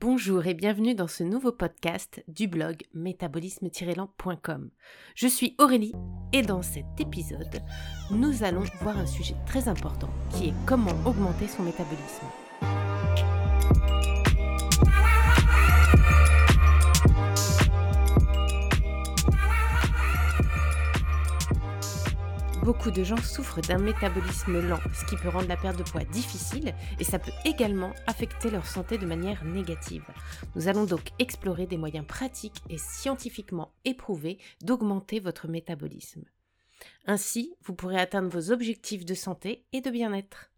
Bonjour et bienvenue dans ce nouveau podcast du blog métabolisme-lent.com. Je suis Aurélie et dans cet épisode, nous allons voir un sujet très important qui est comment augmenter son métabolisme. Beaucoup de gens souffrent d'un métabolisme lent, ce qui peut rendre la perte de poids difficile et ça peut également affecter leur santé de manière négative. Nous allons donc explorer des moyens pratiques et scientifiquement éprouvés d'augmenter votre métabolisme. Ainsi, vous pourrez atteindre vos objectifs de santé et de bien-être.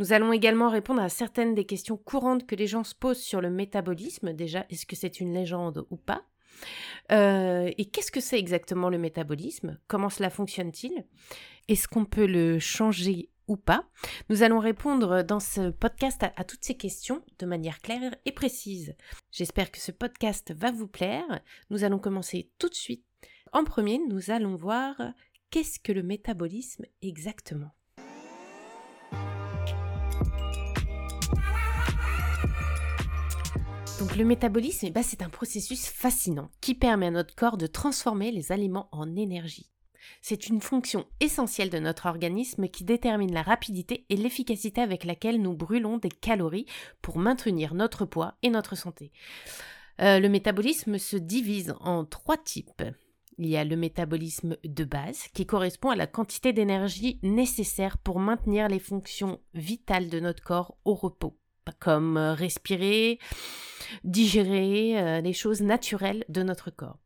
Nous allons également répondre à certaines des questions courantes que les gens se posent sur le métabolisme. Déjà, est-ce que c'est une légende ou pas? Euh, et qu'est-ce que c'est exactement le métabolisme? Comment cela fonctionne-t-il? Est-ce qu'on peut le changer ou pas? Nous allons répondre dans ce podcast à, toutes ces questions de manière claire et précise. J'espère que ce podcast va vous plaire. Nous allons commencer tout de suite. En premier, nous allons voir qu'est-ce que le métabolisme exactement? Donc le métabolisme, eh ben, c'est un processus fascinant qui permet à notre corps de transformer les aliments en énergie. C'est une fonction essentielle de notre organisme qui détermine la rapidité et l'efficacité avec laquelle nous brûlons des calories pour maintenir notre poids et notre santé. Euh, le métabolisme se divise en trois types. Il y a le métabolisme de base qui correspond à la quantité d'énergie nécessaire pour maintenir les fonctions vitales de notre corps au repos comme euh, respirer, digérer, euh, les choses naturelles de notre corps.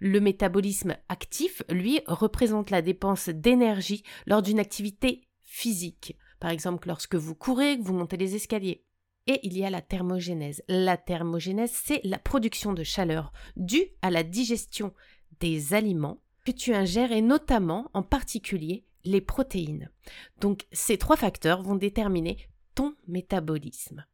Le métabolisme actif, lui, représente la dépense d'énergie lors d'une activité physique. Par exemple, lorsque vous courez, que vous montez les escaliers. Et il y a la thermogénèse. La thermogénèse, c'est la production de chaleur due à la digestion des aliments que tu ingères et notamment, en particulier, les protéines. Donc ces trois facteurs vont déterminer métabolisme.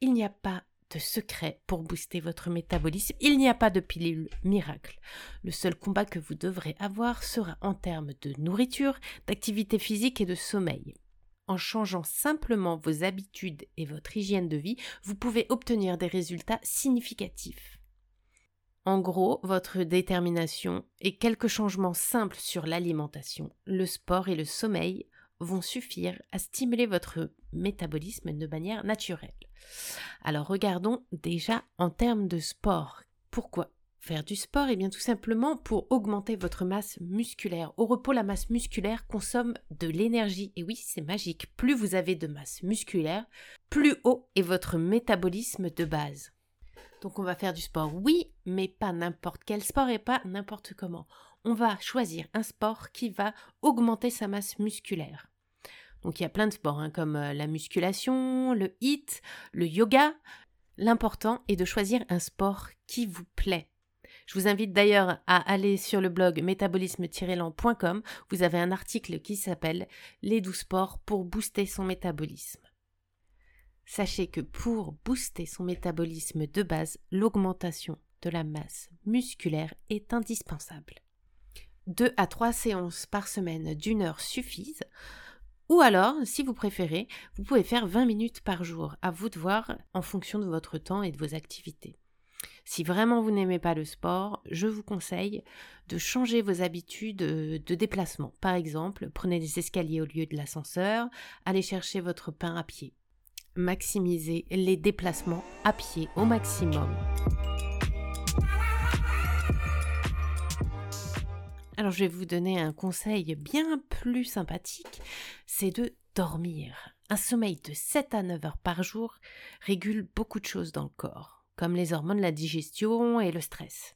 Il n'y a pas de secret pour booster votre métabolisme, il n'y a pas de pilule miracle. Le seul combat que vous devrez avoir sera en termes de nourriture, d'activité physique et de sommeil. En changeant simplement vos habitudes et votre hygiène de vie, vous pouvez obtenir des résultats significatifs. En gros, votre détermination et quelques changements simples sur l'alimentation, le sport et le sommeil vont suffire à stimuler votre métabolisme de manière naturelle. Alors regardons déjà en termes de sport. Pourquoi faire du sport? Eh bien tout simplement pour augmenter votre masse musculaire. Au repos, la masse musculaire consomme de l'énergie. Et oui, c'est magique. Plus vous avez de masse musculaire, plus haut est votre métabolisme de base. Donc on va faire du sport, oui, mais pas n'importe quel sport et pas n'importe comment. On va choisir un sport qui va augmenter sa masse musculaire. Donc il y a plein de sports hein, comme euh, la musculation, le HIIT, le yoga. L'important est de choisir un sport qui vous plaît. Je vous invite d'ailleurs à aller sur le blog métabolisme-lent.com. Vous avez un article qui s'appelle Les 12 sports pour booster son métabolisme. Sachez que pour booster son métabolisme de base, l'augmentation de la masse musculaire est indispensable. Deux à trois séances par semaine d'une heure suffisent. Ou alors, si vous préférez, vous pouvez faire 20 minutes par jour, à vous de voir en fonction de votre temps et de vos activités. Si vraiment vous n'aimez pas le sport, je vous conseille de changer vos habitudes de déplacement. Par exemple, prenez des escaliers au lieu de l'ascenseur, allez chercher votre pain à pied. Maximisez les déplacements à pied au maximum. Alors je vais vous donner un conseil bien plus sympathique, c'est de dormir. Un sommeil de 7 à 9 heures par jour régule beaucoup de choses dans le corps, comme les hormones, la digestion et le stress.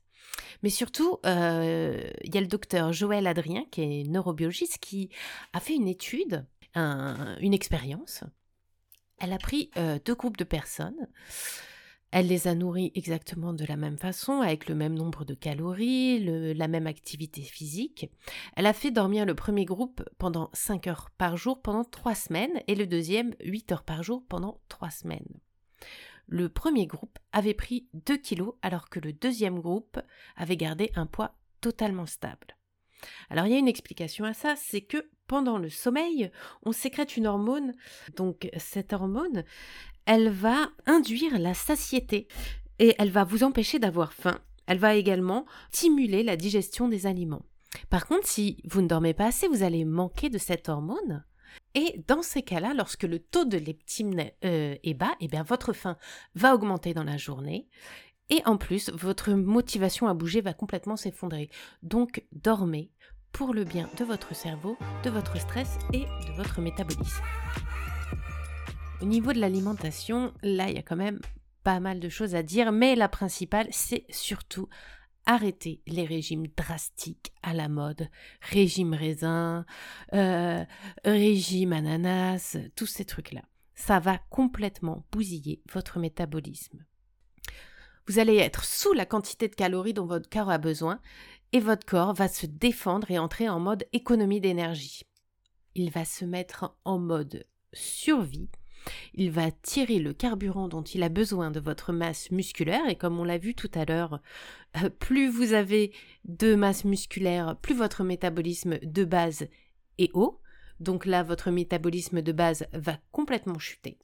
Mais surtout, euh, il y a le docteur Joël Adrien, qui est neurobiologiste, qui a fait une étude, une expérience. Elle a pris euh, deux groupes de personnes elle les a nourris exactement de la même façon, avec le même nombre de calories, la même activité physique. Elle a fait dormir le premier groupe pendant 5 heures par jour pendant 3 semaines et le deuxième 8 heures par jour pendant 3 semaines. Le premier groupe avait pris 2 kilos alors que le deuxième groupe avait gardé un poids totalement stable. Alors il y a une explication à ça, c'est que pendant le sommeil, on sécrète une hormone. Donc cette hormone, elle va induire la satiété et elle va vous empêcher d'avoir faim. Elle va également stimuler la digestion des aliments. Par contre, si vous ne dormez pas assez, vous allez manquer de cette hormone. Et dans ces cas-là, lorsque le taux de leptine euh, est bas, eh bien votre faim va augmenter dans la journée. Et en plus, votre motivation à bouger va complètement s'effondrer. Donc, dormez pour le bien de votre cerveau, de votre stress et de votre métabolisme. Au niveau de l'alimentation, là, il y a quand même pas mal de choses à dire, mais la principale, c'est surtout arrêter les régimes drastiques à la mode. Régime raisin, euh, régime ananas, tous ces trucs-là. Ça va complètement bousiller votre métabolisme. Vous allez être sous la quantité de calories dont votre corps a besoin et votre corps va se défendre et entrer en mode économie d'énergie. Il va se mettre en mode survie il va tirer le carburant dont il a besoin de votre masse musculaire et comme on l'a vu tout à l'heure, euh, plus vous avez de masse musculaire, plus votre métabolisme de base est haut. Donc là, votre métabolisme de base va complètement chuter.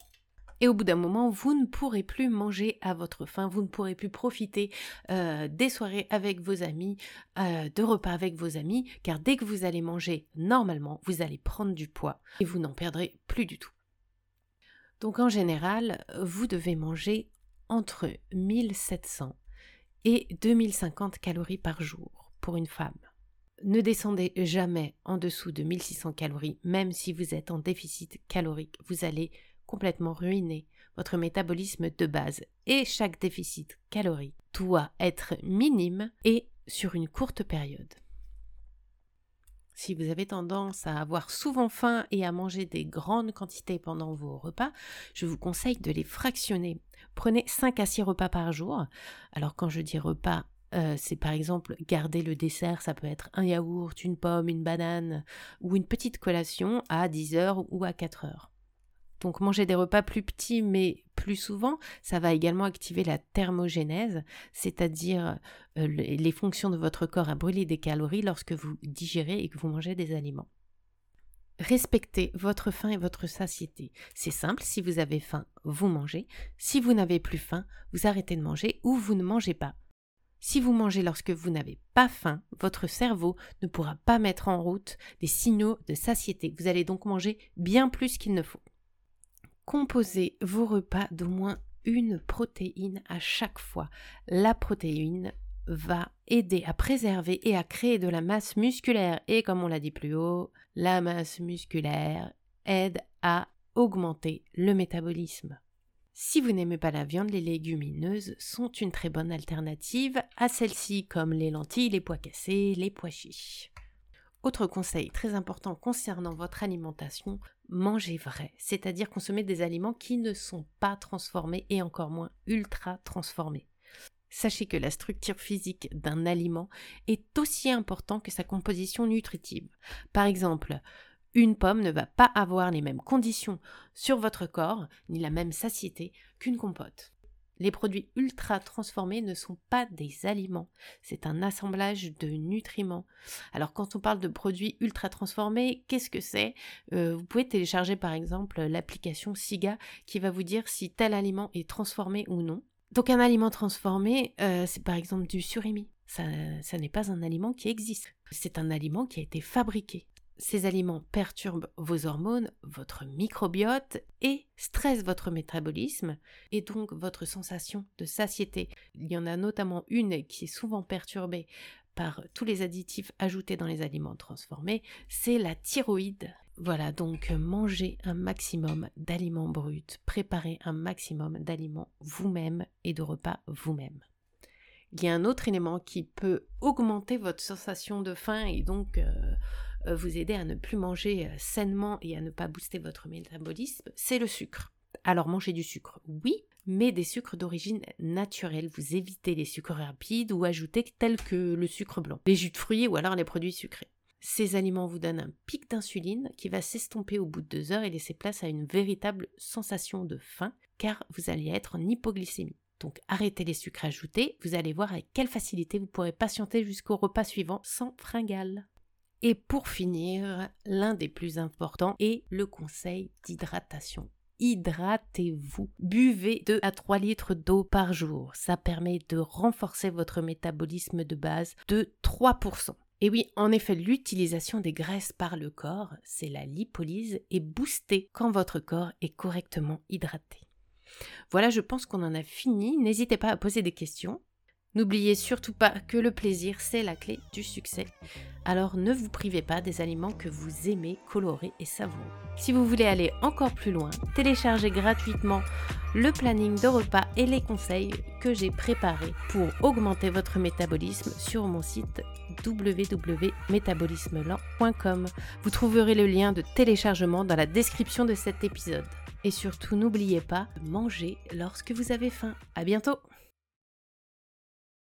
Et au bout d'un moment, vous ne pourrez plus manger à votre faim, vous ne pourrez plus profiter euh, des soirées avec vos amis, euh, de repas avec vos amis, car dès que vous allez manger normalement, vous allez prendre du poids et vous n'en perdrez plus du tout. Donc en général, vous devez manger entre 1700 et 2050 calories par jour pour une femme. Ne descendez jamais en dessous de 1600 calories, même si vous êtes en déficit calorique. Vous allez complètement ruiner votre métabolisme de base. Et chaque déficit calorique doit être minime et sur une courte période. Si vous avez tendance à avoir souvent faim et à manger des grandes quantités pendant vos repas, je vous conseille de les fractionner. Prenez 5 à 6 repas par jour. Alors quand je dis repas, euh, c'est par exemple garder le dessert, ça peut être un yaourt, une pomme, une banane ou une petite collation à 10 heures ou à 4 heures. Donc manger des repas plus petits mais plus souvent, ça va également activer la thermogénèse, c'est-à-dire euh, les fonctions de votre corps à brûler des calories lorsque vous digérez et que vous mangez des aliments. Respectez votre faim et votre satiété. C'est simple, si vous avez faim, vous mangez. Si vous n'avez plus faim, vous arrêtez de manger ou vous ne mangez pas. Si vous mangez lorsque vous n'avez pas faim, votre cerveau ne pourra pas mettre en route des signaux de satiété. Vous allez donc manger bien plus qu'il ne faut. Composez vos repas d'au moins une protéine à chaque fois. La protéine va aider à préserver et à créer de la masse musculaire. Et comme on l'a dit plus haut, la masse musculaire aide à augmenter le métabolisme. Si vous n'aimez pas la viande, les légumineuses sont une très bonne alternative à celles-ci, comme les lentilles, les pois cassés, les pois chiches. Autre conseil très important concernant votre alimentation, mangez vrai, c'est-à-dire consommer des aliments qui ne sont pas transformés et encore moins ultra transformés. Sachez que la structure physique d'un aliment est aussi importante que sa composition nutritive. Par exemple, une pomme ne va pas avoir les mêmes conditions sur votre corps, ni la même satiété qu'une compote. Les produits ultra transformés ne sont pas des aliments, c'est un assemblage de nutriments. Alors quand on parle de produits ultra transformés, qu'est-ce que c'est? Euh, Vous pouvez télécharger par exemple l'application SIGA qui va vous dire si tel aliment est transformé ou non. Donc un aliment transformé, euh, c'est par exemple du surimi. Ça, ça n'est pas un aliment qui existe. C'est un aliment qui a été fabriqué. Ces aliments perturbent vos hormones, votre microbiote et stressent votre métabolisme et donc votre sensation de satiété. Il y en a notamment une qui est souvent perturbée par tous les additifs ajoutés dans les aliments transformés, c'est la thyroïde. Voilà, donc mangez un maximum d'aliments bruts, préparez un maximum d'aliments vous-même et de repas vous-même. Il y a un autre élément qui peut augmenter votre sensation de faim et donc euh, euh, vous aider à ne plus manger euh, sainement et à ne pas booster votre métabolisme, c'est le sucre. Alors mangez du sucre, oui, mais des sucres d'origine naturelle. Vous évitez les sucres rapides ou ajoutés tels que le sucre blanc, les jus de fruits ou alors les produits sucrés. Ces aliments vous donnent un pic d'insuline qui va s'estomper au bout de deux heures et laisser place à une véritable sensation de faim car vous allez être en hypoglycémie. Donc arrêtez les sucres ajoutés, vous allez voir avec quelle facilité vous pourrez patienter jusqu'au repas suivant sans fringales. Et pour finir, l'un des plus importants est le conseil d'hydratation. hydratez-vous. Buvez 2 à 3 litres d'eau par jour. Ça permet de renforcer votre métabolisme de base de 3%. Et oui, en effet, l'utilisation des graisses par le corps, c'est la lipolyse, est boostée quand votre corps est correctement hydraté. Voilà, je pense qu'on en a fini. N'hésitez pas à poser des questions. N'oubliez surtout pas que le plaisir, c'est la clé du succès. Alors ne vous privez pas des aliments que vous aimez colorer et savourer. Si vous voulez aller encore plus loin, téléchargez gratuitement le planning de repas et les conseils que j'ai préparés pour augmenter votre métabolisme sur mon site www.métabolismelant.com. Vous trouverez le lien de téléchargement dans la description de cet épisode. Et surtout, n'oubliez pas de manger lorsque vous avez faim. À bientôt!